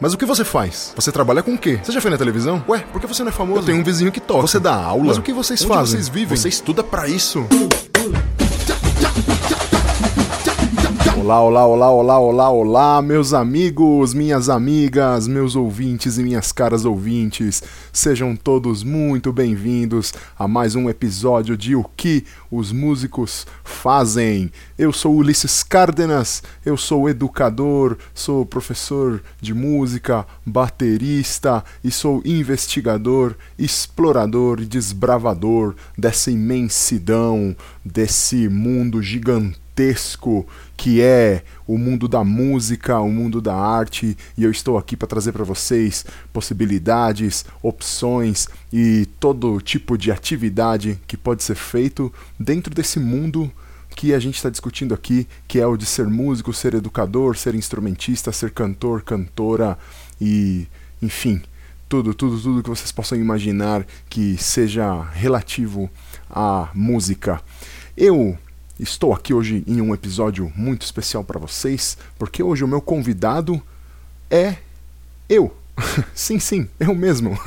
Mas o que você faz? Você trabalha com o quê? Você já foi na televisão? Ué, por que você não é famoso? Eu tenho um vizinho que toca. Você dá aula? Mas o que vocês Onde fazem? vocês vivem? Você estuda pra isso? Olá, olá, olá, olá, olá, olá, meus amigos, minhas amigas, meus ouvintes e minhas caras ouvintes. Sejam todos muito bem-vindos a mais um episódio de O que os músicos fazem. Eu sou Ulisses Cárdenas, eu sou educador, sou professor de música, baterista e sou investigador, explorador e desbravador dessa imensidão, desse mundo gigantesco gigantesco que é o mundo da música, o mundo da arte, e eu estou aqui para trazer para vocês possibilidades, opções e todo tipo de atividade que pode ser feito dentro desse mundo que a gente está discutindo aqui, que é o de ser músico, ser educador, ser instrumentista, ser cantor, cantora e, enfim, tudo, tudo, tudo que vocês possam imaginar que seja relativo à música. Eu Estou aqui hoje em um episódio muito especial para vocês, porque hoje o meu convidado é eu. sim, sim, eu mesmo.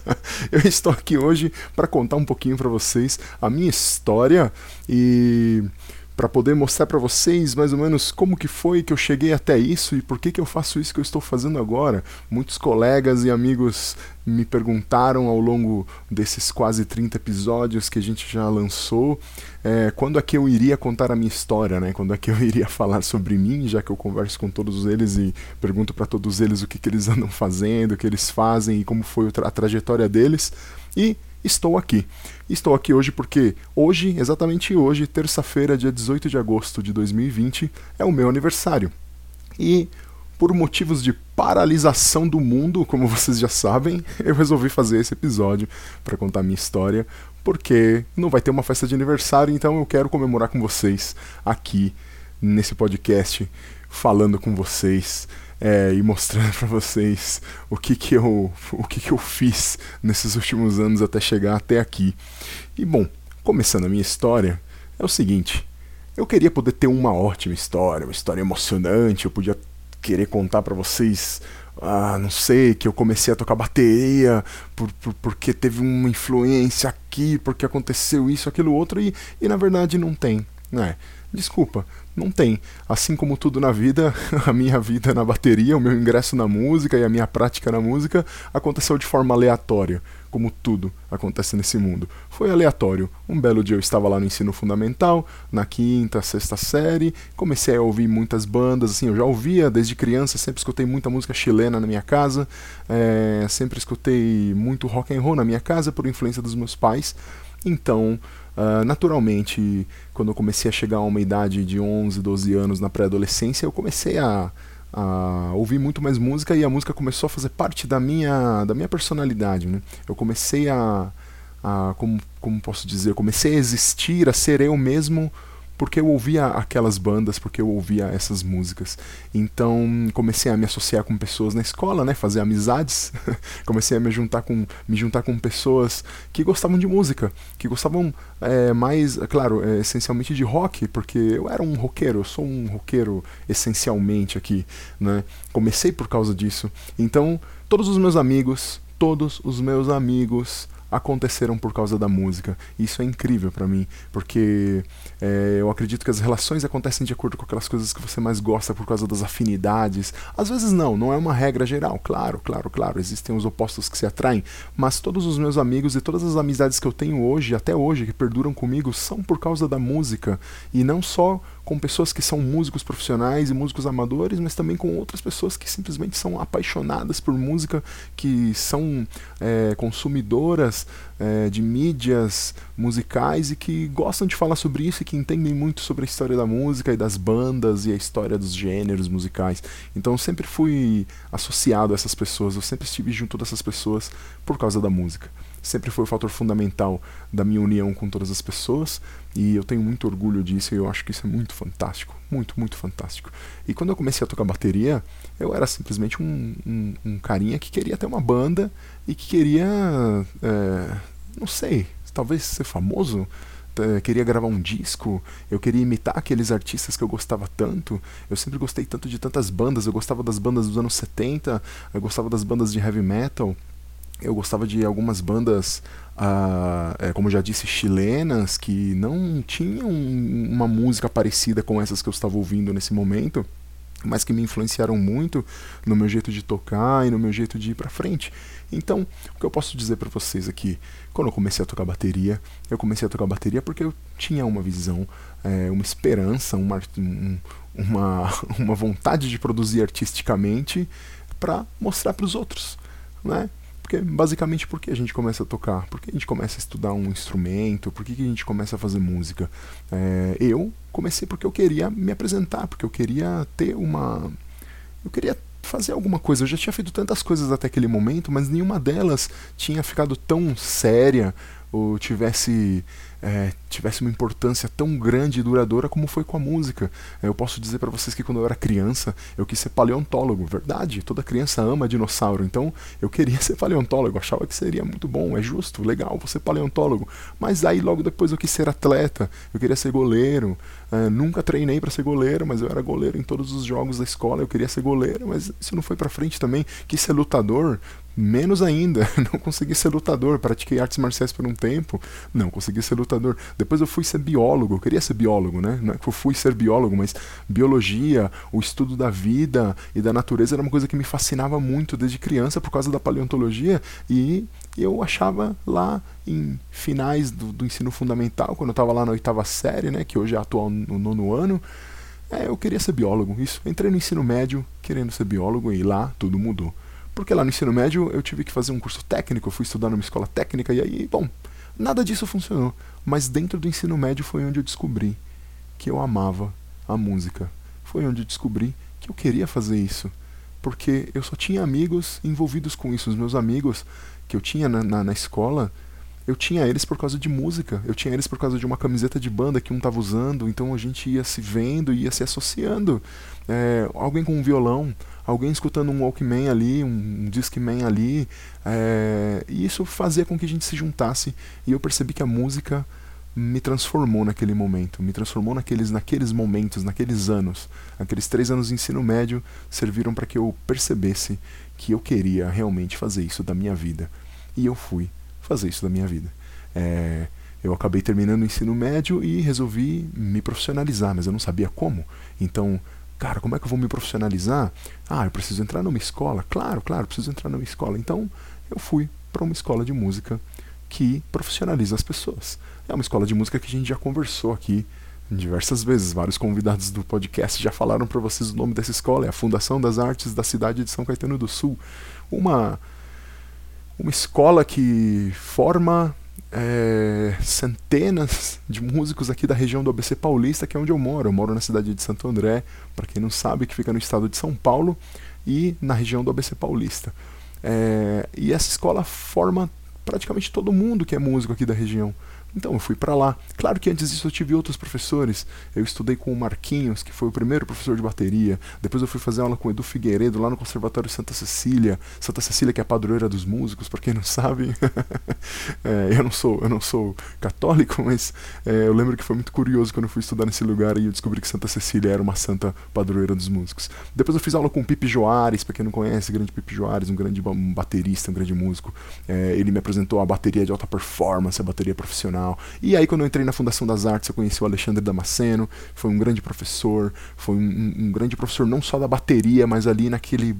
eu estou aqui hoje para contar um pouquinho para vocês a minha história e para poder mostrar para vocês mais ou menos como que foi que eu cheguei até isso e por que que eu faço isso que eu estou fazendo agora. Muitos colegas e amigos me perguntaram ao longo desses quase 30 episódios que a gente já lançou é, quando é que eu iria contar a minha história, né? Quando é que eu iria falar sobre mim, já que eu converso com todos eles e pergunto para todos eles o que, que eles andam fazendo, o que eles fazem e como foi a trajetória deles. E estou aqui. Estou aqui hoje porque hoje, exatamente hoje, terça-feira, dia 18 de agosto de 2020, é o meu aniversário. E por motivos de paralisação do mundo, como vocês já sabem, eu resolvi fazer esse episódio para contar minha história, porque não vai ter uma festa de aniversário, então eu quero comemorar com vocês aqui nesse podcast, falando com vocês é, e mostrando para vocês o que que eu o que que eu fiz nesses últimos anos até chegar até aqui. E bom, começando a minha história, é o seguinte: eu queria poder ter uma ótima história, uma história emocionante, eu podia querer contar para vocês ah, não sei, que eu comecei a tocar bateria por, por, porque teve uma influência aqui, porque aconteceu isso, aquilo outro, e, e na verdade não tem, né? Desculpa, não tem. Assim como tudo na vida, a minha vida na bateria, o meu ingresso na música e a minha prática na música aconteceu de forma aleatória, como tudo acontece nesse mundo. Foi aleatório. Um belo dia eu estava lá no ensino fundamental, na quinta, sexta série, comecei a ouvir muitas bandas, assim, eu já ouvia desde criança, sempre escutei muita música chilena na minha casa, é, sempre escutei muito rock and roll na minha casa por influência dos meus pais. Então, Uh, naturalmente, quando eu comecei a chegar a uma idade de 11, 12 anos na pré-adolescência, eu comecei a, a, ouvir muito mais música e a música começou a fazer parte da minha, da minha personalidade. Né? Eu comecei a, a como, como posso dizer, eu comecei a existir, a ser eu mesmo porque eu ouvia aquelas bandas, porque eu ouvia essas músicas. Então comecei a me associar com pessoas na escola, né, fazer amizades. comecei a me juntar com me juntar com pessoas que gostavam de música, que gostavam é, mais, claro, é, essencialmente de rock, porque eu era um roqueiro, eu sou um roqueiro essencialmente aqui, né? Comecei por causa disso. Então todos os meus amigos, todos os meus amigos aconteceram por causa da música. Isso é incrível para mim, porque é, eu acredito que as relações acontecem de acordo com aquelas coisas que você mais gosta por causa das afinidades. Às vezes não, não é uma regra geral. Claro, claro, claro, existem os opostos que se atraem, mas todos os meus amigos e todas as amizades que eu tenho hoje, até hoje, que perduram comigo, são por causa da música e não só com pessoas que são músicos profissionais e músicos amadores, mas também com outras pessoas que simplesmente são apaixonadas por música, que são é, consumidoras é, de mídias musicais e que gostam de falar sobre isso e que entendem muito sobre a história da música e das bandas e a história dos gêneros musicais. Então eu sempre fui associado a essas pessoas, eu sempre estive junto dessas pessoas por causa da música sempre foi o fator fundamental da minha união com todas as pessoas e eu tenho muito orgulho disso e eu acho que isso é muito fantástico, muito, muito fantástico. E quando eu comecei a tocar bateria, eu era simplesmente um, um, um carinha que queria ter uma banda e que queria, é, não sei, talvez ser famoso, queria gravar um disco, eu queria imitar aqueles artistas que eu gostava tanto. Eu sempre gostei tanto de tantas bandas, eu gostava das bandas dos anos 70, eu gostava das bandas de heavy metal, eu gostava de algumas bandas, uh, é, como já disse, chilenas, que não tinham uma música parecida com essas que eu estava ouvindo nesse momento mas que me influenciaram muito no meu jeito de tocar e no meu jeito de ir para frente. Então, o que eu posso dizer para vocês aqui, quando eu comecei a tocar bateria, eu comecei a tocar bateria porque eu tinha uma visão, é, uma esperança, uma, uma, uma vontade de produzir artisticamente para mostrar para os outros, né? Porque, basicamente, por que a gente começa a tocar? Por que a gente começa a estudar um instrumento? Por que, que a gente começa a fazer música? É, eu comecei porque eu queria me apresentar, porque eu queria ter uma. Eu queria fazer alguma coisa. Eu já tinha feito tantas coisas até aquele momento, mas nenhuma delas tinha ficado tão séria ou tivesse é, tivesse uma importância tão grande e duradoura como foi com a música. É, eu posso dizer para vocês que quando eu era criança eu quis ser paleontólogo, verdade. Toda criança ama dinossauro, então eu queria ser paleontólogo. Achava que seria muito bom, é justo, legal, ser paleontólogo. Mas aí logo depois eu quis ser atleta, eu queria ser goleiro. É, nunca treinei para ser goleiro, mas eu era goleiro em todos os jogos da escola. Eu queria ser goleiro, mas isso não foi para frente também. Quis ser lutador, menos ainda. Não consegui ser lutador. Pratiquei artes marciais por um tempo, não consegui ser lutador. Depois eu fui ser biólogo. Eu queria ser biólogo, né? Não é que eu fui ser biólogo, mas biologia, o estudo da vida e da natureza era uma coisa que me fascinava muito desde criança por causa da paleontologia e eu achava lá em finais do, do ensino fundamental, quando eu estava lá na oitava série, né, que hoje é atual no nono ano, é, eu queria ser biólogo. Isso, entrei no ensino médio querendo ser biólogo e lá tudo mudou. Porque lá no ensino médio eu tive que fazer um curso técnico, fui estudar numa escola técnica e aí, bom, nada disso funcionou. Mas dentro do ensino médio foi onde eu descobri que eu amava a música. Foi onde eu descobri que eu queria fazer isso. Porque eu só tinha amigos envolvidos com isso. Os meus amigos que eu tinha na, na, na escola, eu tinha eles por causa de música. Eu tinha eles por causa de uma camiseta de banda que um estava usando. Então a gente ia se vendo, ia se associando. É, alguém com um violão, alguém escutando um Walkman ali, um, um Discman ali. É, e isso fazia com que a gente se juntasse. E eu percebi que a música me transformou naquele momento, me transformou naqueles, naqueles momentos, naqueles anos. Aqueles três anos de ensino médio serviram para que eu percebesse que eu queria realmente fazer isso da minha vida. E eu fui fazer isso da minha vida. É, eu acabei terminando o ensino médio e resolvi me profissionalizar, mas eu não sabia como. Então, cara, como é que eu vou me profissionalizar? Ah, eu preciso entrar numa escola. Claro, claro, preciso entrar numa escola. Então, eu fui para uma escola de música que profissionaliza as pessoas. É uma escola de música que a gente já conversou aqui diversas vezes. Vários convidados do podcast já falaram para vocês o nome dessa escola. É a Fundação das Artes da cidade de São Caetano do Sul. Uma, uma escola que forma é, centenas de músicos aqui da região do ABC Paulista, que é onde eu moro. Eu moro na cidade de Santo André, para quem não sabe, que fica no estado de São Paulo e na região do ABC Paulista. É, e essa escola forma praticamente todo mundo que é músico aqui da região. Então eu fui para lá. Claro que antes disso eu tive outros professores. Eu estudei com o Marquinhos, que foi o primeiro professor de bateria. Depois eu fui fazer aula com o Edu Figueiredo lá no Conservatório Santa Cecília. Santa Cecília que é a padroeira dos músicos, para quem não sabe. é, eu não sou eu não sou católico, mas é, eu lembro que foi muito curioso quando eu fui estudar nesse lugar e eu descobri que Santa Cecília era uma santa padroeira dos músicos. Depois eu fiz aula com o Pipe Joares, para quem não conhece, grande Pipe Joares, um grande baterista, um grande músico. É, ele me apresentou a bateria de alta performance, a bateria profissional e aí, quando eu entrei na Fundação das Artes, eu conheci o Alexandre Damasceno, foi um grande professor, foi um, um grande professor não só da bateria, mas ali naquele,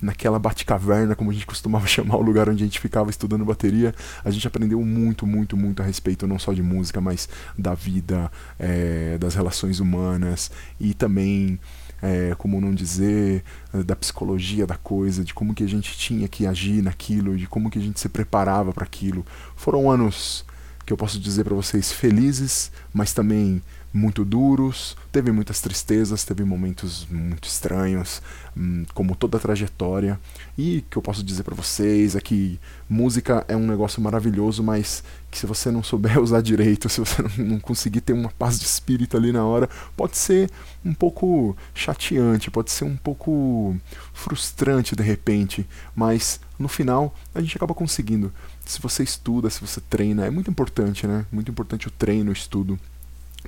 naquela bate-caverna, como a gente costumava chamar o lugar onde a gente ficava estudando bateria. A gente aprendeu muito, muito, muito a respeito não só de música, mas da vida, é, das relações humanas e também. É, como não dizer, da psicologia da coisa, de como que a gente tinha que agir naquilo, de como que a gente se preparava para aquilo. Foram anos que eu posso dizer para vocês felizes, mas também muito duros, teve muitas tristezas, teve momentos muito estranhos, hum, como toda a trajetória. E o que eu posso dizer para vocês é que música é um negócio maravilhoso, mas que se você não souber usar direito, se você não conseguir ter uma paz de espírito ali na hora, pode ser um pouco chateante, pode ser um pouco frustrante de repente, mas no final a gente acaba conseguindo. Se você estuda, se você treina, é muito importante, né? Muito importante o treino, o estudo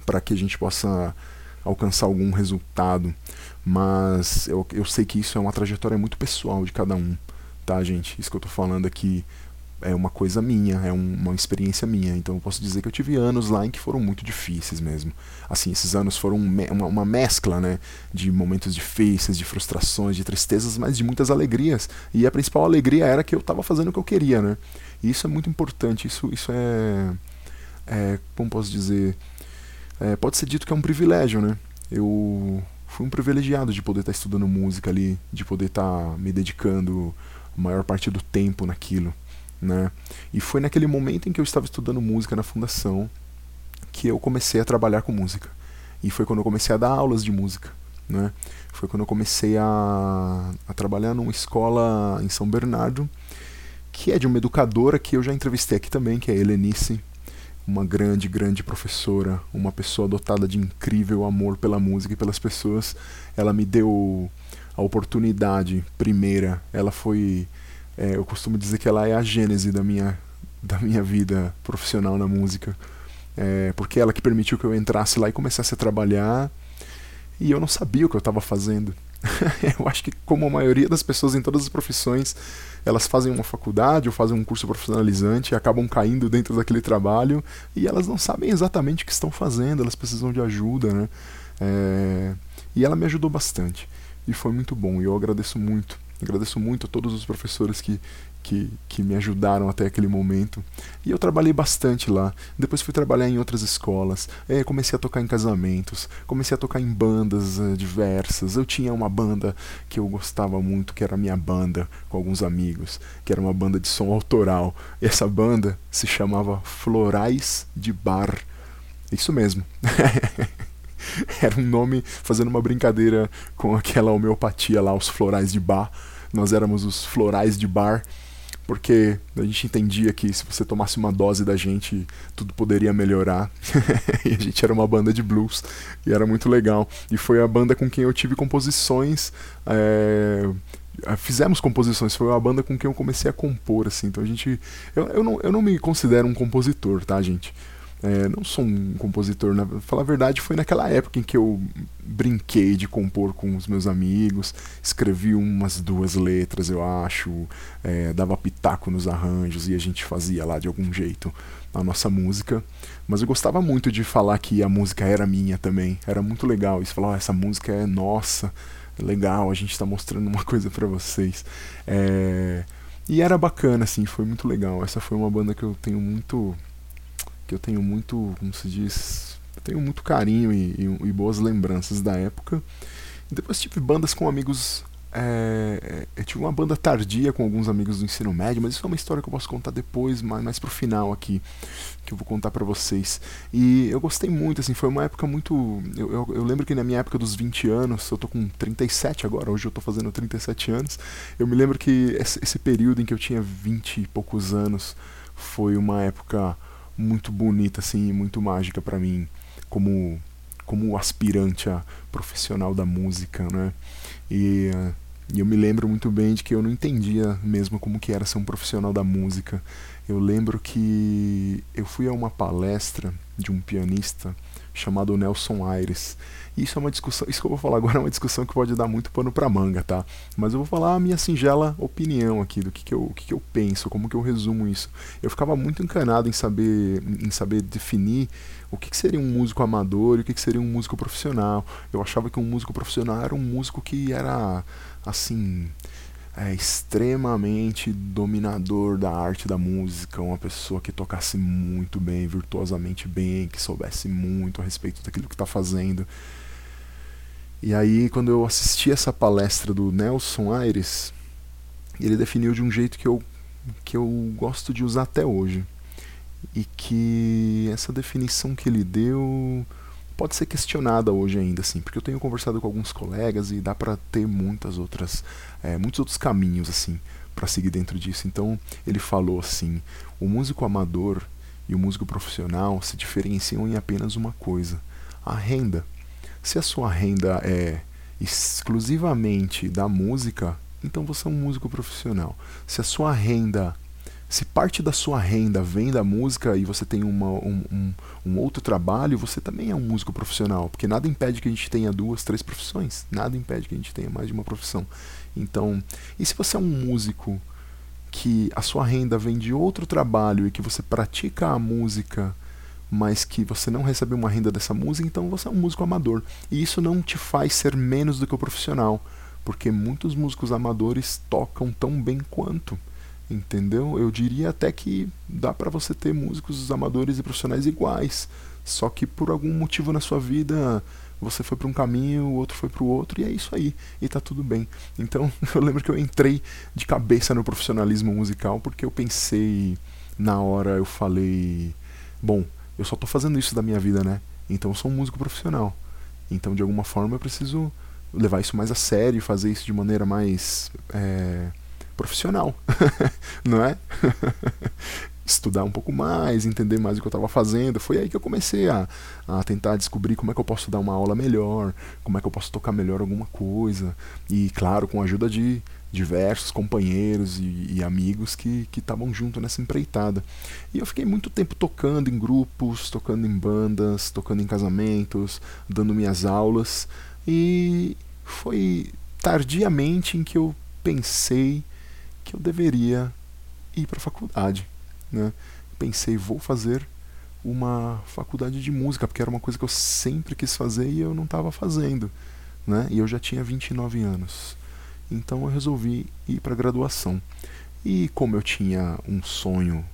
para que a gente possa alcançar algum resultado, mas eu, eu sei que isso é uma trajetória muito pessoal de cada um, tá, gente? Isso que eu tô falando aqui é uma coisa minha, é um, uma experiência minha, então eu posso dizer que eu tive anos lá em que foram muito difíceis mesmo. Assim, esses anos foram uma, uma mescla, né, de momentos difíceis, de frustrações, de tristezas, mas de muitas alegrias. E a principal alegria era que eu estava fazendo o que eu queria, né? E isso é muito importante, isso, isso é, é como posso dizer, é, pode ser dito que é um privilégio, né? Eu fui um privilegiado de poder estar estudando música ali, de poder estar me dedicando a maior parte do tempo naquilo, né? E foi naquele momento em que eu estava estudando música na fundação que eu comecei a trabalhar com música. E foi quando eu comecei a dar aulas de música, né? Foi quando eu comecei a, a trabalhar numa escola em São Bernardo, que é de uma educadora que eu já entrevistei aqui também, que é a Helenice uma grande, grande professora, uma pessoa dotada de incrível amor pela música e pelas pessoas. Ela me deu a oportunidade primeira. Ela foi, é, eu costumo dizer que ela é a gênese da minha, da minha vida profissional na música, é, porque ela que permitiu que eu entrasse lá e começasse a trabalhar. E eu não sabia o que eu estava fazendo. eu acho que, como a maioria das pessoas em todas as profissões, elas fazem uma faculdade ou fazem um curso profissionalizante e acabam caindo dentro daquele trabalho e elas não sabem exatamente o que estão fazendo, elas precisam de ajuda, né? É... E ela me ajudou bastante e foi muito bom e eu agradeço muito. Agradeço muito a todos os professores que, que, que me ajudaram até aquele momento. E eu trabalhei bastante lá. Depois fui trabalhar em outras escolas. É, comecei a tocar em casamentos. Comecei a tocar em bandas uh, diversas. Eu tinha uma banda que eu gostava muito, que era a minha banda, com alguns amigos, que era uma banda de som autoral. E essa banda se chamava Florais de Bar. Isso mesmo. era um nome fazendo uma brincadeira com aquela homeopatia lá, os florais de bar. Nós éramos os florais de bar porque a gente entendia que se você tomasse uma dose da gente, tudo poderia melhorar. e a gente era uma banda de blues e era muito legal. E foi a banda com quem eu tive composições. É fizemos composições, foi uma banda com quem eu comecei a compor, assim, então a gente, eu, eu, não, eu não me considero um compositor, tá, gente, é, não sou um compositor, na falar a verdade, foi naquela época em que eu brinquei de compor com os meus amigos, escrevi umas duas letras, eu acho, é, dava pitaco nos arranjos e a gente fazia lá de algum jeito a nossa música. Mas eu gostava muito de falar que a música era minha também, era muito legal isso, falar, oh, essa música é nossa, legal, a gente está mostrando uma coisa para vocês. É... E era bacana, assim, foi muito legal. Essa foi uma banda que eu tenho muito que eu tenho muito, como se diz, tenho muito carinho e, e, e boas lembranças da época. E depois tive bandas com amigos. É, eu tive uma banda tardia com alguns amigos do ensino médio, mas isso é uma história que eu posso contar depois, mais, mais pro final aqui, que eu vou contar para vocês. E eu gostei muito, assim, foi uma época muito. Eu, eu, eu, lembro que na minha época dos 20 anos, eu tô com 37 agora, hoje eu tô fazendo 37 anos. Eu me lembro que esse, esse período em que eu tinha 20 e poucos anos foi uma época muito bonita assim, muito mágica para mim como como aspirante a profissional da música, né? E, e eu me lembro muito bem de que eu não entendia mesmo como que era ser um profissional da música. Eu lembro que eu fui a uma palestra de um pianista chamado Nelson Aires isso é uma discussão, isso que eu vou falar agora é uma discussão que pode dar muito pano para manga, tá? Mas eu vou falar a minha singela opinião aqui do que, que, eu, que, que eu penso, como que eu resumo isso. Eu ficava muito encanado em saber, em saber definir o que, que seria um músico amador e o que, que seria um músico profissional. Eu achava que um músico profissional era um músico que era assim é, extremamente dominador da arte da música, uma pessoa que tocasse muito bem, virtuosamente bem, que soubesse muito a respeito daquilo que está fazendo. E aí, quando eu assisti essa palestra do Nelson Aires, ele definiu de um jeito que eu, que eu gosto de usar até hoje. E que essa definição que ele deu pode ser questionada hoje ainda, assim, porque eu tenho conversado com alguns colegas e dá para ter muitas outras, é, muitos outros caminhos, assim, para seguir dentro disso. Então ele falou assim: o músico amador e o músico profissional se diferenciam em apenas uma coisa: a renda. Se a sua renda é exclusivamente da música, então você é um músico profissional. Se a sua renda se parte da sua renda vem da música e você tem uma, um, um, um, outro trabalho, você também é um músico profissional. Porque nada impede que a gente tenha duas, três profissões. Nada impede que a gente tenha mais de uma profissão. Então, e se você é um músico que a sua renda vem de outro trabalho e que você pratica a música, mas que você não recebe uma renda dessa música, então você é um músico amador. E isso não te faz ser menos do que o profissional. Porque muitos músicos amadores tocam tão bem quanto entendeu? Eu diria até que dá para você ter músicos amadores e profissionais iguais, só que por algum motivo na sua vida você foi para um caminho, o outro foi para o outro e é isso aí, e tá tudo bem. Então, eu lembro que eu entrei de cabeça no profissionalismo musical porque eu pensei na hora, eu falei, bom, eu só tô fazendo isso da minha vida, né? Então eu sou um músico profissional. Então, de alguma forma, eu preciso levar isso mais a sério, fazer isso de maneira mais é, profissional, não é? Estudar um pouco mais, entender mais o que eu estava fazendo. Foi aí que eu comecei a, a tentar descobrir como é que eu posso dar uma aula melhor, como é que eu posso tocar melhor alguma coisa. E, claro, com a ajuda de diversos companheiros e, e amigos que estavam junto nessa empreitada. E eu fiquei muito tempo tocando em grupos, tocando em bandas, tocando em casamentos, dando minhas aulas. E foi tardiamente em que eu pensei que eu deveria ir para a faculdade. Né? Pensei, vou fazer uma faculdade de música, porque era uma coisa que eu sempre quis fazer e eu não estava fazendo. Né? E eu já tinha 29 anos. Então eu resolvi ir para a graduação. E como eu tinha um sonho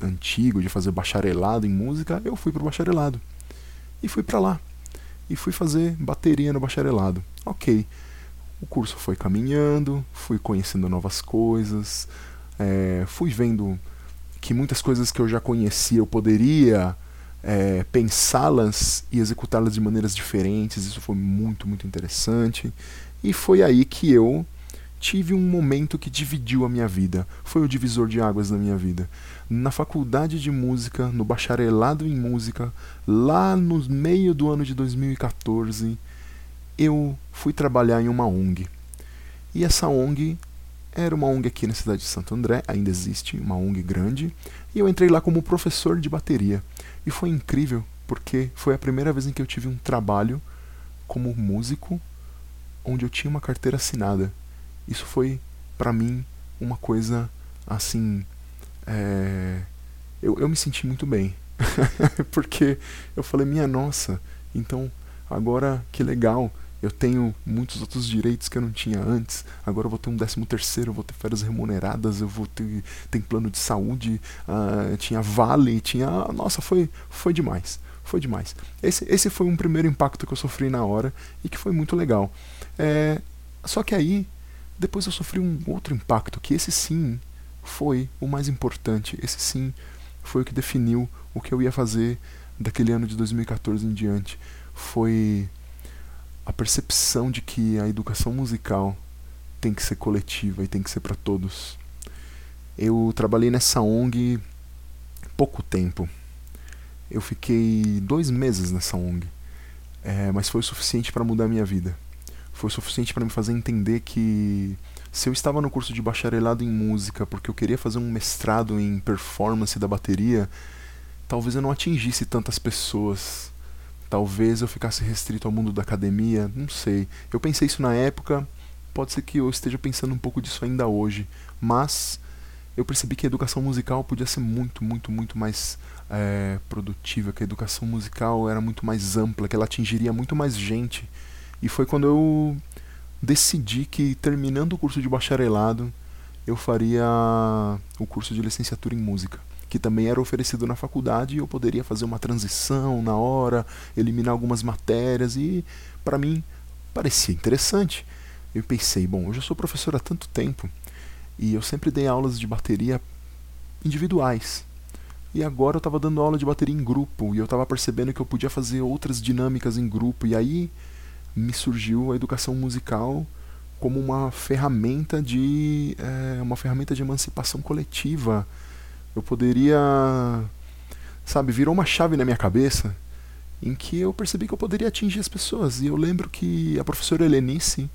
antigo de fazer bacharelado em música, eu fui para o bacharelado. E fui para lá. E fui fazer bateria no bacharelado. Ok o curso foi caminhando, fui conhecendo novas coisas, é, fui vendo que muitas coisas que eu já conhecia eu poderia é, pensá-las e executá-las de maneiras diferentes. Isso foi muito, muito interessante. E foi aí que eu tive um momento que dividiu a minha vida. Foi o divisor de águas da minha vida. Na faculdade de música, no bacharelado em música, lá no meio do ano de 2014 eu fui trabalhar em uma ONG. E essa ONG era uma ONG aqui na cidade de Santo André, ainda existe, uma ONG grande, e eu entrei lá como professor de bateria. E foi incrível, porque foi a primeira vez em que eu tive um trabalho como músico onde eu tinha uma carteira assinada. Isso foi, para mim, uma coisa assim. É... Eu, eu me senti muito bem. porque eu falei, minha nossa, então agora que legal eu tenho muitos outros direitos que eu não tinha antes. Agora eu vou ter um décimo terceiro, eu vou ter férias remuneradas, eu vou ter tem plano de saúde, uh, tinha vale, tinha. Nossa, foi, foi demais. Foi demais. Esse, esse foi um primeiro impacto que eu sofri na hora e que foi muito legal. É, só que aí, depois eu sofri um outro impacto, que esse sim foi o mais importante. Esse sim foi o que definiu o que eu ia fazer daquele ano de 2014 em diante. Foi a percepção de que a educação musical tem que ser coletiva e tem que ser para todos. Eu trabalhei nessa ONG pouco tempo. Eu fiquei dois meses nessa ONG, é, mas foi o suficiente para mudar a minha vida. Foi suficiente para me fazer entender que se eu estava no curso de bacharelado em música porque eu queria fazer um mestrado em performance da bateria, talvez eu não atingisse tantas pessoas Talvez eu ficasse restrito ao mundo da academia, não sei. Eu pensei isso na época, pode ser que eu esteja pensando um pouco disso ainda hoje, mas eu percebi que a educação musical podia ser muito, muito, muito mais é, produtiva, que a educação musical era muito mais ampla, que ela atingiria muito mais gente. E foi quando eu decidi que, terminando o curso de bacharelado, eu faria o curso de licenciatura em música que também era oferecido na faculdade e eu poderia fazer uma transição na hora, eliminar algumas matérias e para mim parecia interessante. Eu pensei, bom, eu já sou professor há tanto tempo e eu sempre dei aulas de bateria individuais. E agora eu estava dando aula de bateria em grupo e eu estava percebendo que eu podia fazer outras dinâmicas em grupo. E aí me surgiu a educação musical como uma ferramenta de é, uma ferramenta de emancipação coletiva. Eu poderia, sabe, virou uma chave na minha cabeça em que eu percebi que eu poderia atingir as pessoas. E eu lembro que a professora Helenice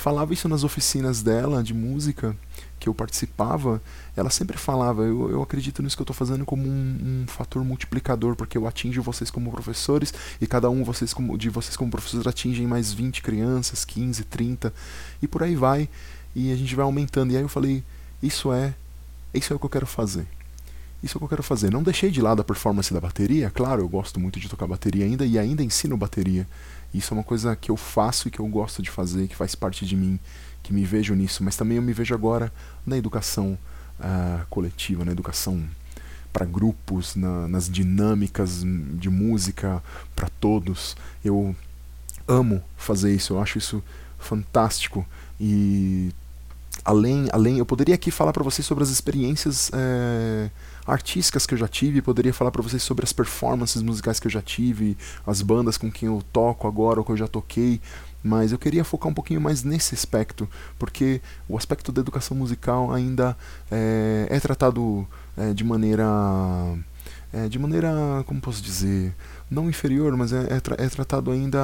falava isso nas oficinas dela de música que eu participava, ela sempre falava, eu, eu acredito nisso que eu estou fazendo como um, um, fator multiplicador, porque eu atingo vocês como professores e cada um vocês como, de vocês como professores atingem mais 20 crianças, 15, 30 e por aí vai. E a gente vai aumentando. E aí eu falei, isso é, isso é o que eu quero fazer. Isso é o que eu quero fazer. Não deixei de lado a performance da bateria, claro, eu gosto muito de tocar bateria ainda e ainda ensino bateria. Isso é uma coisa que eu faço e que eu gosto de fazer, que faz parte de mim, que me vejo nisso. Mas também eu me vejo agora na educação uh, coletiva, na educação para grupos, na, nas dinâmicas de música para todos. Eu amo fazer isso, eu acho isso fantástico e além, além eu poderia aqui falar para vocês sobre as experiências é, artísticas que eu já tive, poderia falar para vocês sobre as performances musicais que eu já tive, as bandas com quem eu toco agora ou que eu já toquei, mas eu queria focar um pouquinho mais nesse aspecto, porque o aspecto da educação musical ainda é, é tratado é, de maneira. É, de maneira, como posso dizer, não inferior, mas é, é, tra é tratado ainda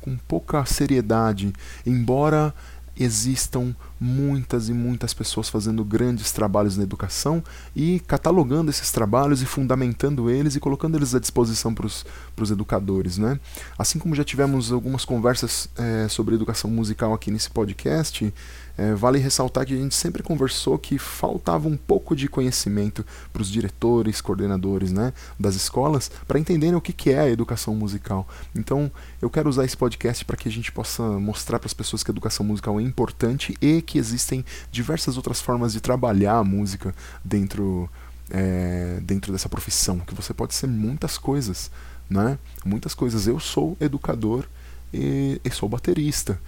com pouca seriedade, embora existam muitas e muitas pessoas fazendo grandes trabalhos na educação e catalogando esses trabalhos e fundamentando eles e colocando eles à disposição para os educadores. Né? Assim como já tivemos algumas conversas é, sobre educação musical aqui nesse podcast, é, vale ressaltar que a gente sempre conversou que faltava um pouco de conhecimento para os diretores, coordenadores né, das escolas para entenderem o que, que é a educação musical. Então, eu quero usar esse podcast para que a gente possa mostrar para as pessoas que a educação musical é importante e que existem diversas outras formas de trabalhar a música dentro, é, dentro dessa profissão, que você pode ser muitas coisas. Né? Muitas coisas. Eu sou educador e, e sou baterista.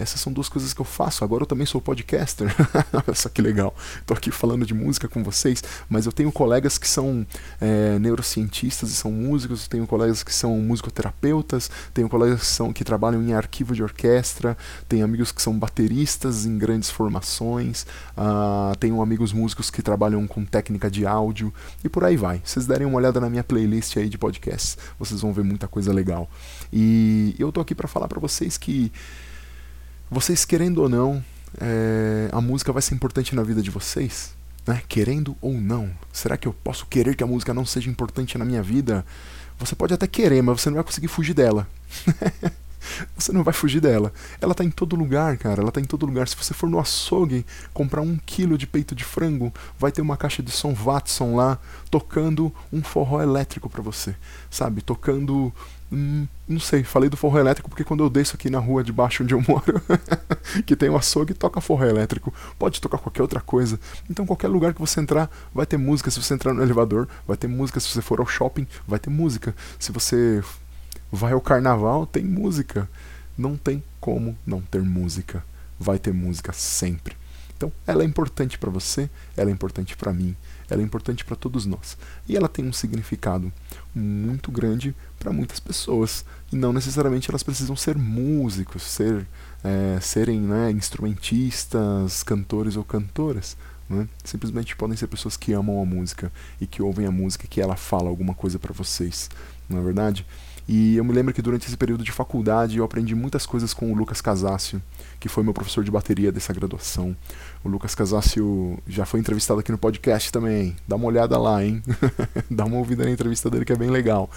Essas são duas coisas que eu faço. Agora eu também sou podcaster. Olha só que legal. Estou aqui falando de música com vocês, mas eu tenho colegas que são é, neurocientistas e são músicos, tenho colegas que são musicoterapeutas, tenho colegas que, são, que trabalham em arquivo de orquestra, tenho amigos que são bateristas em grandes formações, uh, tenho amigos músicos que trabalham com técnica de áudio e por aí vai. Vocês derem uma olhada na minha playlist aí de podcasts, vocês vão ver muita coisa legal. E eu tô aqui para falar para vocês que vocês querendo ou não, é, a música vai ser importante na vida de vocês? Né? Querendo ou não. Será que eu posso querer que a música não seja importante na minha vida? Você pode até querer, mas você não vai conseguir fugir dela. você não vai fugir dela. Ela tá em todo lugar, cara. Ela tá em todo lugar. Se você for no açougue comprar um quilo de peito de frango, vai ter uma caixa de som Watson lá tocando um forró elétrico para você, sabe? Tocando Hum, não sei, falei do forró elétrico porque quando eu desço aqui na rua de baixo onde eu moro, que tem um açougue, toca forró elétrico. Pode tocar qualquer outra coisa. Então, qualquer lugar que você entrar, vai ter música. Se você entrar no elevador, vai ter música. Se você for ao shopping, vai ter música. Se você vai ao carnaval, tem música. Não tem como não ter música. Vai ter música sempre. Então, ela é importante para você, ela é importante para mim, ela é importante para todos nós. E ela tem um significado muito grande para muitas pessoas. E não necessariamente elas precisam ser músicos, ser, é, serem né, instrumentistas, cantores ou cantoras. Né? Simplesmente podem ser pessoas que amam a música e que ouvem a música e que ela fala alguma coisa para vocês. Não é verdade? E eu me lembro que durante esse período de faculdade eu aprendi muitas coisas com o Lucas Casácio, que foi meu professor de bateria dessa graduação. O Lucas Casácio já foi entrevistado aqui no podcast também. Dá uma olhada lá, hein? Dá uma ouvida na entrevista dele que é bem legal.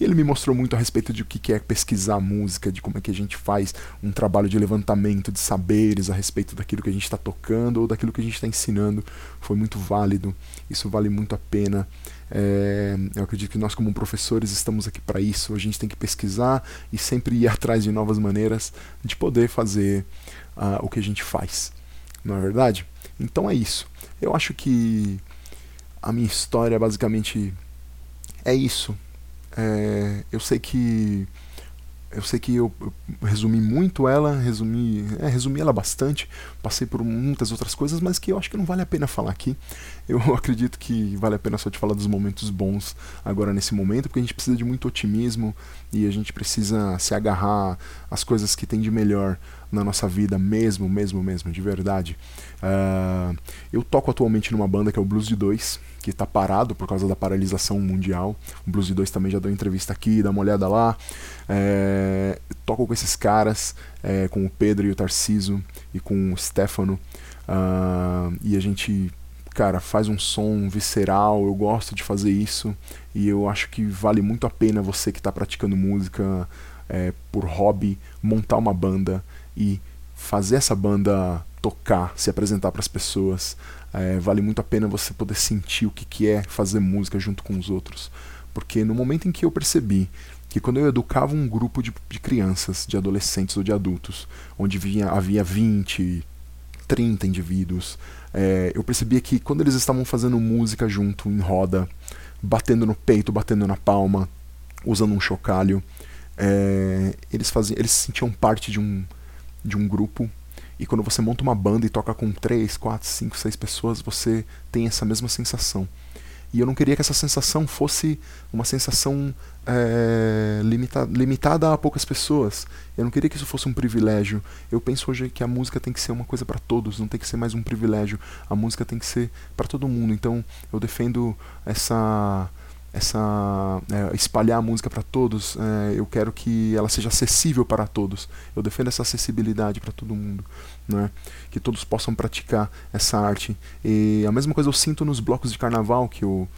E ele me mostrou muito a respeito de o que é pesquisar música, de como é que a gente faz um trabalho de levantamento de saberes a respeito daquilo que a gente está tocando ou daquilo que a gente está ensinando. Foi muito válido. Isso vale muito a pena. É, eu acredito que nós, como professores, estamos aqui para isso. A gente tem que pesquisar e sempre ir atrás de novas maneiras de poder fazer uh, o que a gente faz. Não é verdade? Então é isso. Eu acho que a minha história basicamente é isso. É, eu sei que eu sei que eu, eu, resumi muito ela, resumi, é, resumi ela bastante, passei por muitas outras coisas, mas que eu acho que não vale a pena falar aqui. Eu acredito que vale a pena só te falar dos momentos bons agora nesse momento, porque a gente precisa de muito otimismo e a gente precisa se agarrar às coisas que tem de melhor na nossa vida, mesmo, mesmo, mesmo, de verdade. Uh, eu toco atualmente numa banda que é o Blues de Dois, que está parado por causa da paralisação mundial. O Blues de 2 também já deu entrevista aqui, dá uma olhada lá. É, toco com esses caras, é, com o Pedro e o Tarciso e com o Stefano. Uh, e a gente, cara, faz um som visceral. Eu gosto de fazer isso e eu acho que vale muito a pena você que está praticando música é, por hobby montar uma banda e fazer essa banda tocar, se apresentar para as pessoas. É, vale muito a pena você poder sentir o que, que é fazer música junto com os outros. Porque no momento em que eu percebi que quando eu educava um grupo de, de crianças, de adolescentes ou de adultos, onde vinha, havia 20, 30 indivíduos, é, eu percebia que quando eles estavam fazendo música junto, em roda, batendo no peito, batendo na palma, usando um chocalho, é, eles, faziam, eles se sentiam parte de um, de um grupo e quando você monta uma banda e toca com 3, 4, 5, 6 pessoas, você tem essa mesma sensação. E eu não queria que essa sensação fosse uma sensação é, limita limitada a poucas pessoas. Eu não queria que isso fosse um privilégio. Eu penso hoje que a música tem que ser uma coisa para todos, não tem que ser mais um privilégio. A música tem que ser para todo mundo. Então eu defendo essa essa é, espalhar a música para todos. É, eu quero que ela seja acessível para todos. Eu defendo essa acessibilidade para todo mundo, né? Que todos possam praticar essa arte. E a mesma coisa eu sinto nos blocos de carnaval que eu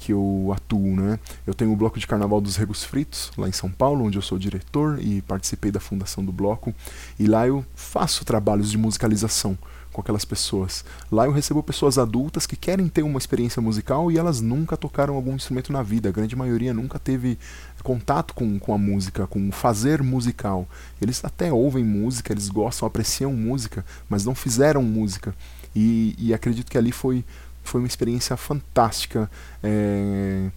que eu atuo, né? Eu tenho o bloco de carnaval dos Regos Fritos, lá em São Paulo, onde eu sou diretor e participei da fundação do bloco, e lá eu faço trabalhos de musicalização com aquelas pessoas. Lá eu recebo pessoas adultas que querem ter uma experiência musical e elas nunca tocaram algum instrumento na vida. A grande maioria nunca teve contato com, com a música, com o fazer musical. Eles até ouvem música, eles gostam, apreciam música, mas não fizeram música. E, e acredito que ali foi, foi uma experiência fantástica. É,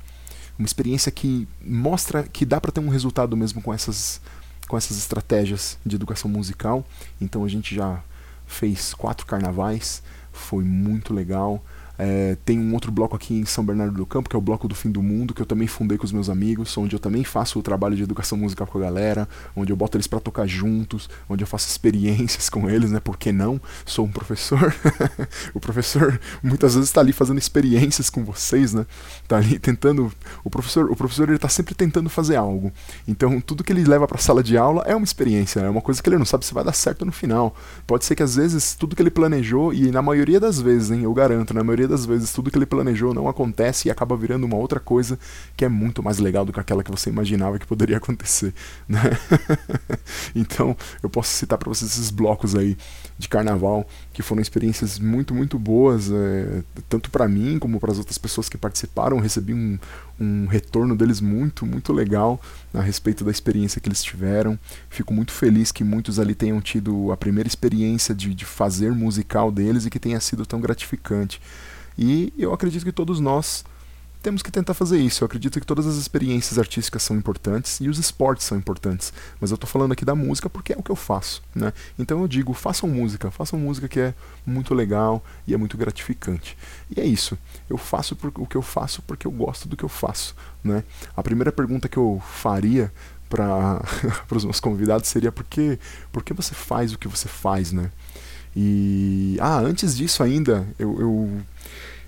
uma experiência que mostra que dá para ter um resultado mesmo com essas com essas estratégias de educação musical. Então a gente já fez quatro carnavais, foi muito legal. É, tem um outro bloco aqui em São Bernardo do Campo, que é o Bloco do Fim do Mundo, que eu também fundei com os meus amigos, onde eu também faço o trabalho de educação musical com a galera, onde eu boto eles para tocar juntos, onde eu faço experiências com eles, né? Por que não? Sou um professor. o professor muitas vezes está ali fazendo experiências com vocês, né? Tá ali tentando. O professor, o professor ele tá sempre tentando fazer algo. Então, tudo que ele leva para a sala de aula é uma experiência, é uma coisa que ele não sabe se vai dar certo no final. Pode ser que às vezes tudo que ele planejou, e na maioria das vezes, hein, eu garanto, na maioria maioria das vezes tudo que ele planejou não acontece e acaba virando uma outra coisa que é muito mais legal do que aquela que você imaginava que poderia acontecer, né? então, eu posso citar para vocês esses blocos aí de carnaval que foram experiências muito, muito boas, é, tanto para mim como para as outras pessoas que participaram. recebi um, um retorno deles muito, muito legal a respeito da experiência que eles tiveram. Fico muito feliz que muitos ali tenham tido a primeira experiência de, de fazer musical deles e que tenha sido tão gratificante. E eu acredito que todos nós temos que tentar fazer isso. Eu acredito que todas as experiências artísticas são importantes e os esportes são importantes. Mas eu estou falando aqui da música porque é o que eu faço. Né? Então eu digo, façam música, façam música que é muito legal e é muito gratificante. E é isso. Eu faço o que eu faço porque eu gosto do que eu faço. Né? A primeira pergunta que eu faria para os meus convidados seria por que, por que você faz o que você faz, né? E ah, antes disso ainda, eu, eu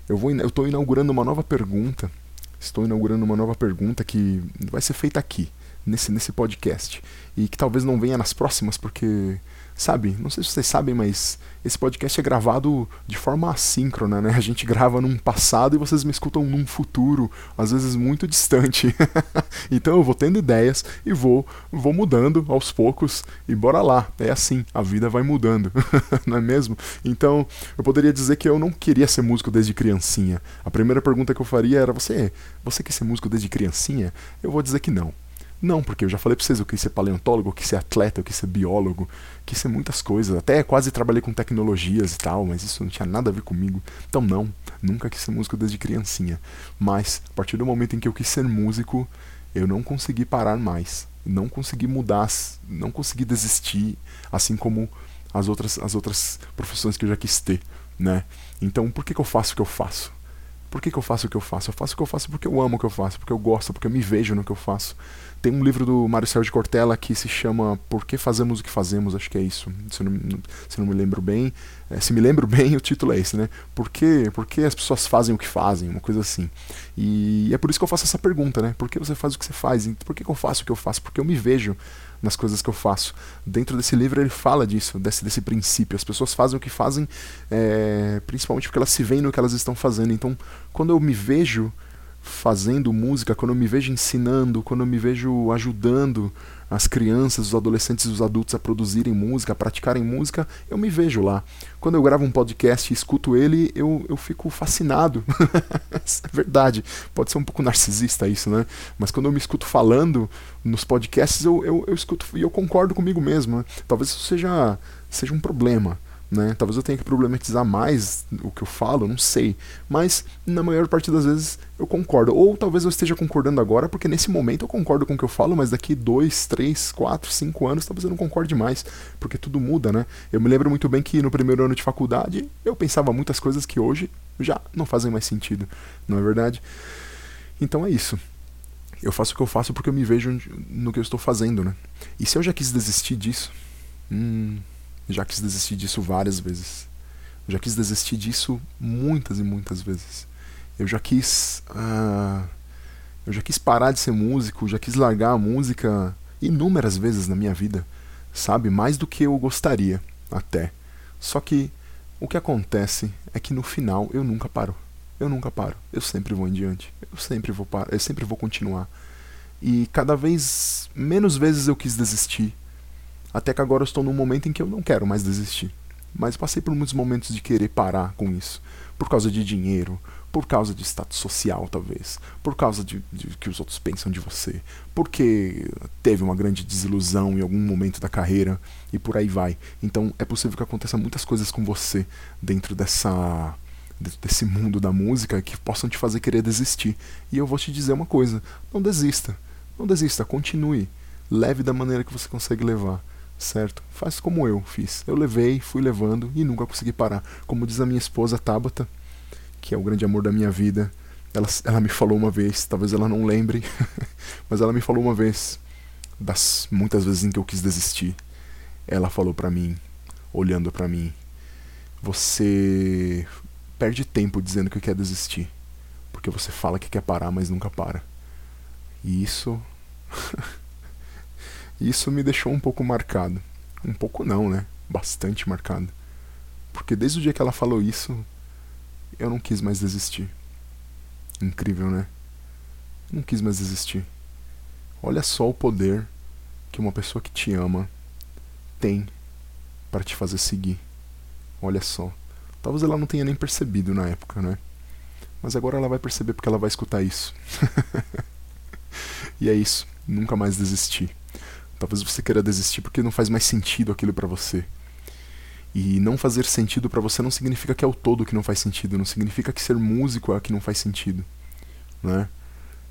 eu vou eu estou inaugurando uma nova pergunta. Estou inaugurando uma nova pergunta que vai ser feita aqui, nesse, nesse podcast. E que talvez não venha nas próximas, porque Sabe, não sei se vocês sabem, mas esse podcast é gravado de forma assíncrona, né? A gente grava num passado e vocês me escutam num futuro, às vezes muito distante. então eu vou tendo ideias e vou, vou mudando aos poucos e bora lá. É assim, a vida vai mudando, não é mesmo? Então eu poderia dizer que eu não queria ser músico desde criancinha. A primeira pergunta que eu faria era: você, você quer ser músico desde criancinha? Eu vou dizer que não. Não, porque eu já falei pra vocês, eu quis ser paleontólogo, eu quis ser atleta, eu quis ser biólogo, quis ser muitas coisas. Até quase trabalhei com tecnologias e tal, mas isso não tinha nada a ver comigo. Então não, nunca quis ser músico desde criancinha. Mas, a partir do momento em que eu quis ser músico, eu não consegui parar mais. não consegui mudar, não consegui desistir, assim como as outras, as outras profissões que eu já quis ter, né? Então, por que, que eu faço o que eu faço? Por que, que eu faço o que eu faço? Eu faço o que eu faço porque eu amo o que eu faço, porque eu gosto, porque eu me vejo no que eu faço. Tem um livro do Mário Sérgio Cortella que se chama Por que Fazemos o que Fazemos? Acho que é isso. Se não, se não me lembro bem. É, se me lembro bem, o título é esse, né? Por que, por que as pessoas fazem o que fazem? Uma coisa assim. E é por isso que eu faço essa pergunta, né? Por que você faz o que você faz? Por que, que eu faço o que eu faço? Porque eu me vejo nas coisas que eu faço. Dentro desse livro ele fala disso, desse, desse princípio. As pessoas fazem o que fazem, é, principalmente porque elas se veem no que elas estão fazendo. Então, quando eu me vejo fazendo música, quando eu me vejo ensinando, quando eu me vejo ajudando as crianças, os adolescentes e os adultos a produzirem música, a praticarem música, eu me vejo lá. Quando eu gravo um podcast e escuto ele, eu, eu fico fascinado. é verdade. Pode ser um pouco narcisista isso, né? Mas quando eu me escuto falando nos podcasts, eu, eu, eu escuto e eu concordo comigo mesmo. Né? Talvez isso seja, seja um problema. Né? Talvez eu tenha que problematizar mais o que eu falo, não sei. Mas na maior parte das vezes eu concordo. Ou talvez eu esteja concordando agora, porque nesse momento eu concordo com o que eu falo, mas daqui dois, três, quatro, cinco anos talvez eu não concorde mais, porque tudo muda, né? Eu me lembro muito bem que no primeiro ano de faculdade eu pensava muitas coisas que hoje já não fazem mais sentido, não é verdade? Então é isso. Eu faço o que eu faço porque eu me vejo no que eu estou fazendo, né? E se eu já quis desistir disso, hum, já quis desistir disso várias vezes. Eu já quis desistir disso muitas e muitas vezes. Eu já quis. Uh, eu já quis parar de ser músico, já quis largar a música inúmeras vezes na minha vida. Sabe? Mais do que eu gostaria, até. Só que o que acontece é que no final eu nunca paro. Eu nunca paro. Eu sempre vou em diante. Eu sempre vou parar. Eu sempre vou continuar. E cada vez menos vezes eu quis desistir até que agora eu estou num momento em que eu não quero mais desistir. Mas passei por muitos momentos de querer parar com isso. Por causa de dinheiro, por causa de status social, talvez. Por causa de, de que os outros pensam de você. Porque teve uma grande desilusão em algum momento da carreira e por aí vai. Então é possível que aconteça muitas coisas com você dentro dessa desse mundo da música que possam te fazer querer desistir. E eu vou te dizer uma coisa: não desista. Não desista, continue. Leve da maneira que você consegue levar certo? Faz como eu fiz. Eu levei, fui levando e nunca consegui parar. Como diz a minha esposa Tabata, que é o grande amor da minha vida, ela, ela me falou uma vez, talvez ela não lembre, mas ela me falou uma vez, das muitas vezes em que eu quis desistir. Ela falou para mim, olhando para mim, você perde tempo dizendo que quer desistir, porque você fala que quer parar, mas nunca para. E isso isso me deixou um pouco marcado. Um pouco não, né? Bastante marcado. Porque desde o dia que ela falou isso, eu não quis mais desistir. Incrível, né? Não quis mais desistir. Olha só o poder que uma pessoa que te ama tem para te fazer seguir. Olha só. Talvez ela não tenha nem percebido na época, né? Mas agora ela vai perceber porque ela vai escutar isso. e é isso. Nunca mais desistir. Talvez você queira desistir porque não faz mais sentido aquilo para você. E não fazer sentido para você não significa que é o todo que não faz sentido, não significa que ser músico é o que não faz sentido, né?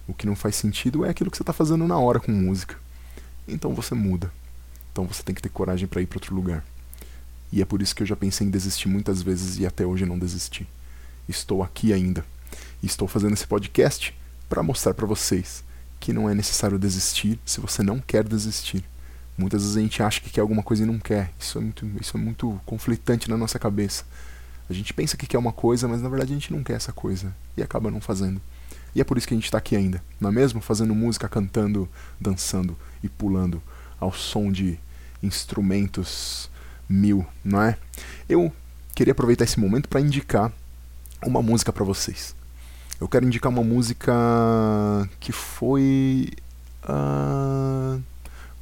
O que não faz sentido é aquilo que você está fazendo na hora com música. Então você muda. Então você tem que ter coragem para ir para outro lugar. E é por isso que eu já pensei em desistir muitas vezes e até hoje não desisti. Estou aqui ainda. E estou fazendo esse podcast para mostrar para vocês que não é necessário desistir se você não quer desistir. Muitas vezes a gente acha que quer alguma coisa e não quer. Isso é muito, isso é muito conflitante na nossa cabeça. A gente pensa que quer uma coisa, mas na verdade a gente não quer essa coisa e acaba não fazendo. E é por isso que a gente está aqui ainda, não é mesmo? Fazendo música, cantando, dançando e pulando ao som de instrumentos mil, não é? Eu queria aproveitar esse momento para indicar uma música para vocês eu quero indicar uma música que foi. Uh,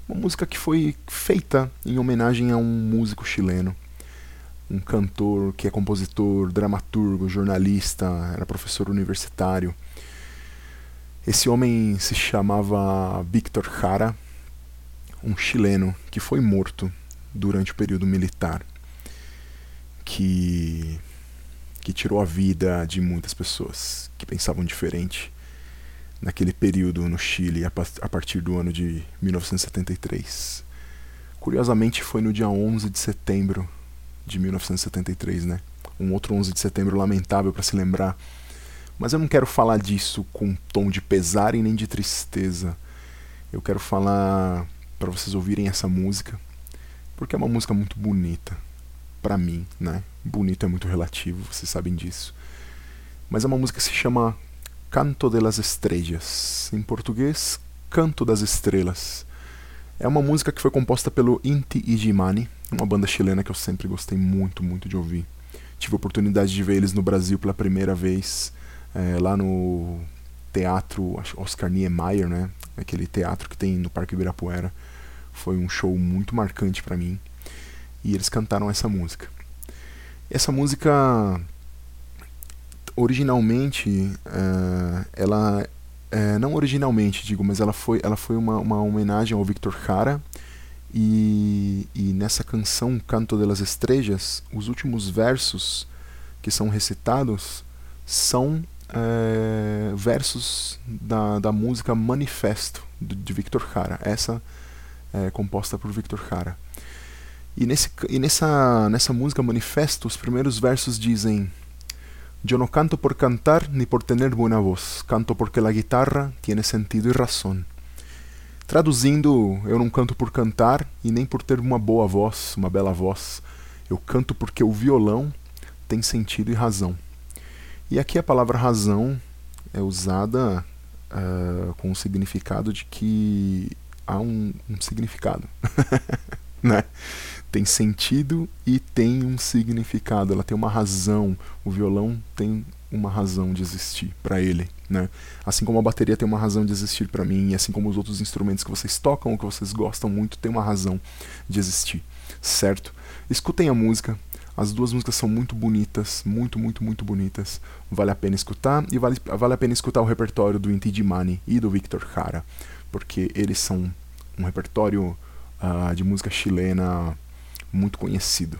uma música que foi feita em homenagem a um músico chileno. Um cantor que é compositor, dramaturgo, jornalista, era professor universitário. Esse homem se chamava Victor Jara, um chileno que foi morto durante o período militar. Que que tirou a vida de muitas pessoas que pensavam diferente naquele período no Chile, a partir do ano de 1973. Curiosamente, foi no dia 11 de setembro de 1973, né? Um outro 11 de setembro lamentável para se lembrar. Mas eu não quero falar disso com um tom de pesar e nem de tristeza. Eu quero falar para vocês ouvirem essa música, porque é uma música muito bonita para mim, né? Bonito é muito relativo, vocês sabem disso. Mas é uma música que se chama Canto de las Estrellas, em português, Canto das Estrelas. É uma música que foi composta pelo Inti Ijimani, uma banda chilena que eu sempre gostei muito, muito de ouvir. Tive a oportunidade de ver eles no Brasil pela primeira vez, é, lá no teatro Oscar Niemeyer, né? Aquele teatro que tem no Parque Ibirapuera. Foi um show muito marcante para mim. E eles cantaram essa música. Essa música originalmente, uh, ela uh, não originalmente digo, mas ela foi, ela foi uma, uma homenagem ao Victor Jara e, e nessa canção Canto de las Estrellas, os últimos versos que são recitados são uh, versos da, da música Manifesto de, Victor Jara, essa é composta por Victor Jara. E, nesse, e nessa, nessa música Manifesto, os primeiros versos dizem Yo no canto por cantar ni por tener buena voz, canto porque la guitarra tiene sentido e razón. Traduzindo, eu não canto por cantar e nem por ter uma boa voz, uma bela voz. Eu canto porque o violão tem sentido e razão. E aqui a palavra razão é usada uh, com o significado de que há um, um significado. né? Tem sentido e tem um significado, ela tem uma razão. O violão tem uma razão de existir para ele, né? Assim como a bateria tem uma razão de existir para mim, assim como os outros instrumentos que vocês tocam ou que vocês gostam muito tem uma razão de existir, certo? Escutem a música. As duas músicas são muito bonitas, muito, muito, muito bonitas. Vale a pena escutar e vale, vale a pena escutar o repertório do Inti Dimani e do Victor Jara, porque eles são um repertório uh, de música chilena muito conhecido.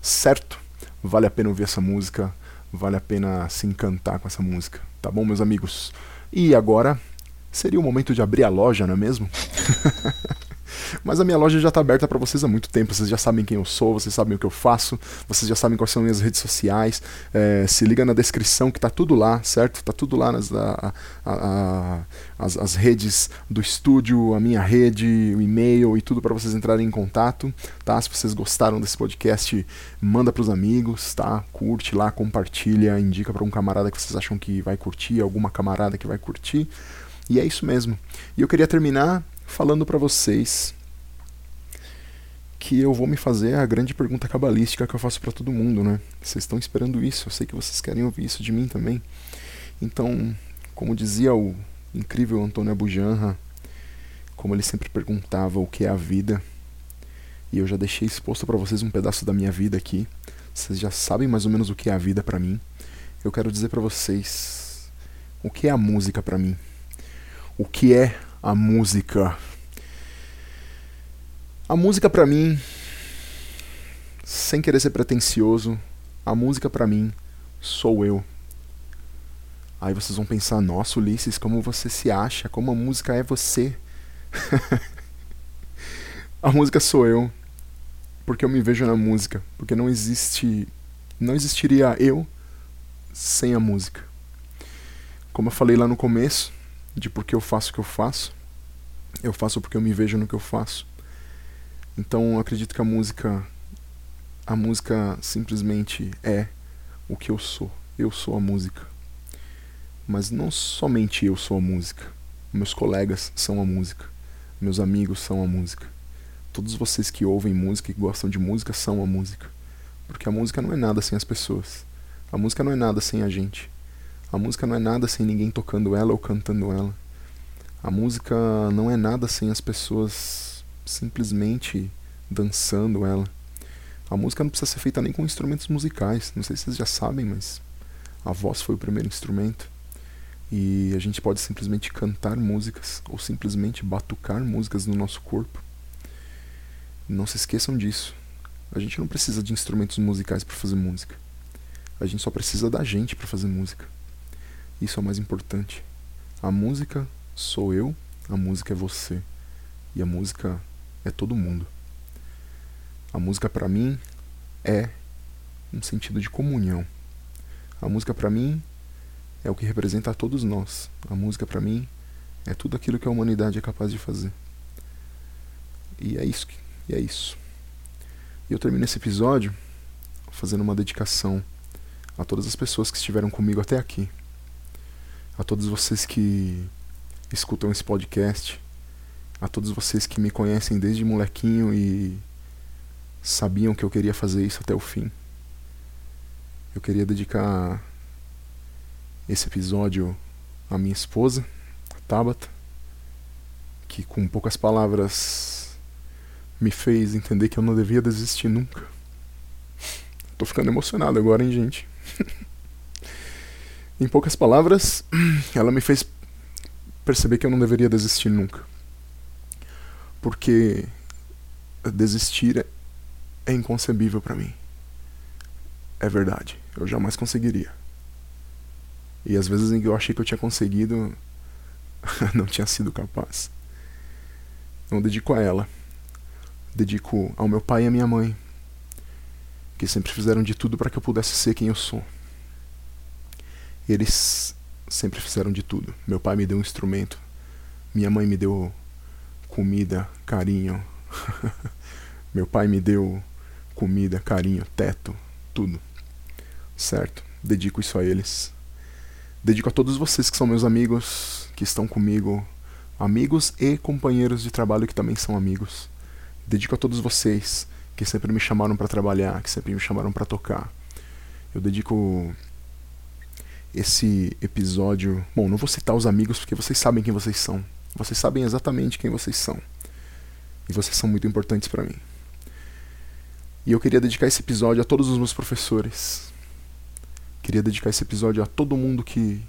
Certo? Vale a pena ouvir essa música, vale a pena se encantar com essa música, tá bom, meus amigos? E agora seria o momento de abrir a loja, não é mesmo? Mas a minha loja já está aberta para vocês há muito tempo. Vocês já sabem quem eu sou, vocês sabem o que eu faço, vocês já sabem quais são minhas redes sociais. É, se liga na descrição que está tudo lá, certo? Está tudo lá nas a, a, a, as, as redes do estúdio, a minha rede, o e-mail e tudo para vocês entrarem em contato, tá? Se vocês gostaram desse podcast, manda para os amigos, tá? Curte lá, compartilha, indica para um camarada que vocês acham que vai curtir, alguma camarada que vai curtir. E é isso mesmo. E eu queria terminar falando para vocês que eu vou me fazer a grande pergunta cabalística que eu faço para todo mundo, né? Vocês estão esperando isso, eu sei que vocês querem ouvir isso de mim também. Então, como dizia o incrível Antônio Abujanra, como ele sempre perguntava o que é a vida, e eu já deixei exposto para vocês um pedaço da minha vida aqui. Vocês já sabem mais ou menos o que é a vida para mim. Eu quero dizer para vocês o que é a música para mim. O que é a música? A música para mim, sem querer ser pretensioso, a música para mim sou eu. Aí vocês vão pensar, nossa Ulisses, como você se acha? Como a música é você? a música sou eu, porque eu me vejo na música, porque não existe, não existiria eu sem a música. Como eu falei lá no começo, de por que eu faço o que eu faço, eu faço porque eu me vejo no que eu faço. Então acredito que a música a música simplesmente é o que eu sou. Eu sou a música. Mas não somente eu sou a música. Meus colegas são a música. Meus amigos são a música. Todos vocês que ouvem música e gostam de música são a música. Porque a música não é nada sem as pessoas. A música não é nada sem a gente. A música não é nada sem ninguém tocando ela ou cantando ela. A música não é nada sem as pessoas simplesmente dançando ela. A música não precisa ser feita nem com instrumentos musicais. Não sei se vocês já sabem, mas a voz foi o primeiro instrumento. E a gente pode simplesmente cantar músicas ou simplesmente batucar músicas no nosso corpo. Não se esqueçam disso. A gente não precisa de instrumentos musicais para fazer música. A gente só precisa da gente para fazer música. Isso é o mais importante. A música sou eu, a música é você. E a música é todo mundo. A música para mim é um sentido de comunhão. A música para mim é o que representa a todos nós. A música para mim é tudo aquilo que a humanidade é capaz de fazer. E é isso. E é isso. E eu termino esse episódio fazendo uma dedicação a todas as pessoas que estiveram comigo até aqui. A todos vocês que escutam esse podcast. A todos vocês que me conhecem desde molequinho e sabiam que eu queria fazer isso até o fim. Eu queria dedicar esse episódio à minha esposa, a Tabata, que com poucas palavras me fez entender que eu não devia desistir nunca. Tô ficando emocionado agora, hein, gente? em poucas palavras, ela me fez perceber que eu não deveria desistir nunca. Porque desistir é inconcebível para mim. É verdade, eu jamais conseguiria. E às vezes em que eu achei que eu tinha conseguido, não tinha sido capaz. Eu dedico a ela. Dedico ao meu pai e à minha mãe, que sempre fizeram de tudo para que eu pudesse ser quem eu sou. Eles sempre fizeram de tudo. Meu pai me deu um instrumento, minha mãe me deu comida, carinho. meu pai me deu comida, carinho, teto, tudo. Certo? Dedico isso a eles. Dedico a todos vocês que são meus amigos, que estão comigo, amigos e companheiros de trabalho que também são amigos. Dedico a todos vocês que sempre me chamaram para trabalhar, que sempre me chamaram para tocar. Eu dedico esse episódio. Bom, não vou citar os amigos porque vocês sabem quem vocês são. Vocês sabem exatamente quem vocês são. E vocês são muito importantes para mim. E eu queria dedicar esse episódio a todos os meus professores. Queria dedicar esse episódio a todo mundo que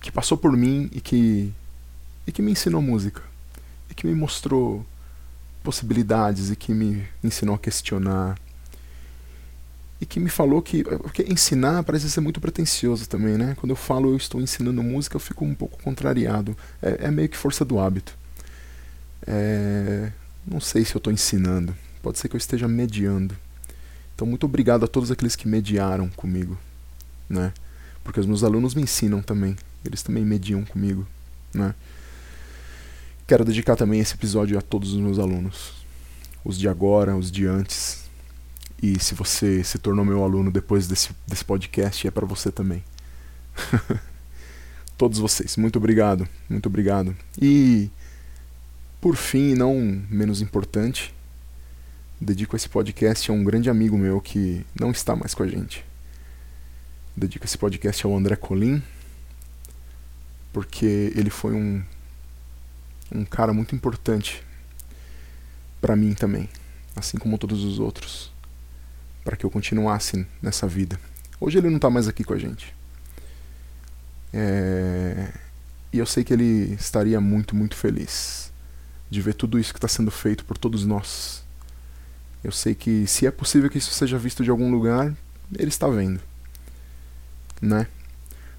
que passou por mim e que e que me ensinou música e que me mostrou possibilidades e que me ensinou a questionar e que me falou que porque ensinar parece ser muito pretensioso também, né? Quando eu falo eu estou ensinando música, eu fico um pouco contrariado. É, é meio que força do hábito. É, não sei se eu estou ensinando pode ser que eu esteja mediando. Então, muito obrigado a todos aqueles que mediaram comigo, né? Porque os meus alunos me ensinam também, eles também mediam comigo, né? Quero dedicar também esse episódio a todos os meus alunos, os de agora, os de antes. E se você se tornou meu aluno depois desse, desse podcast, é para você também. todos vocês, muito obrigado, muito obrigado. E por fim, não menos importante, Dedico esse podcast a um grande amigo meu que não está mais com a gente. Dedico esse podcast ao André Colim, porque ele foi um, um cara muito importante para mim também, assim como todos os outros, para que eu continuasse nessa vida. Hoje ele não está mais aqui com a gente. É... E eu sei que ele estaria muito, muito feliz de ver tudo isso que está sendo feito por todos nós eu sei que se é possível que isso seja visto de algum lugar, ele está vendo. Né?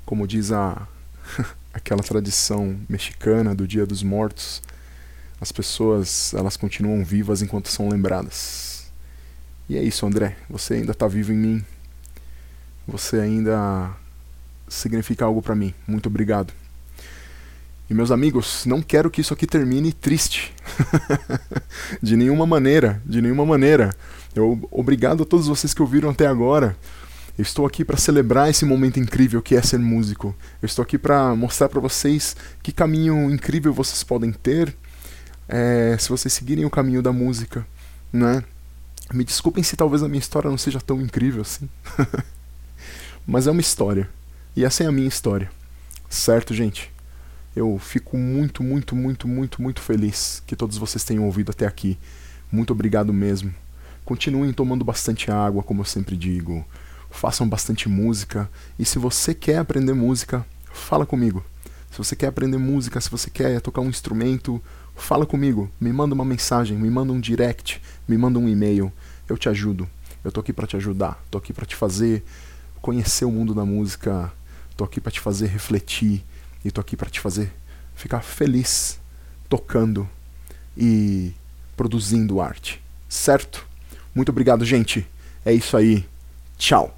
Como diz a aquela tradição mexicana do Dia dos Mortos, as pessoas, elas continuam vivas enquanto são lembradas. E é isso, André, você ainda está vivo em mim. Você ainda significa algo para mim. Muito obrigado. E meus amigos, não quero que isso aqui termine triste. de nenhuma maneira, de nenhuma maneira. Eu obrigado a todos vocês que ouviram até agora. Eu estou aqui para celebrar esse momento incrível que é ser músico. Eu estou aqui para mostrar para vocês que caminho incrível vocês podem ter é, se vocês seguirem o caminho da música, né? Me desculpem se talvez a minha história não seja tão incrível assim. Mas é uma história. E essa é a minha história. Certo, gente? Eu fico muito, muito, muito, muito, muito feliz que todos vocês tenham ouvido até aqui. Muito obrigado mesmo. Continuem tomando bastante água, como eu sempre digo. Façam bastante música. E se você quer aprender música, fala comigo. Se você quer aprender música, se você quer tocar um instrumento, fala comigo. Me manda uma mensagem, me manda um direct, me manda um e-mail. Eu te ajudo. Eu tô aqui para te ajudar. Tô aqui para te fazer conhecer o mundo da música. Tô aqui para te fazer refletir e tô aqui para te fazer ficar feliz tocando e produzindo arte, certo? Muito obrigado, gente. É isso aí. Tchau.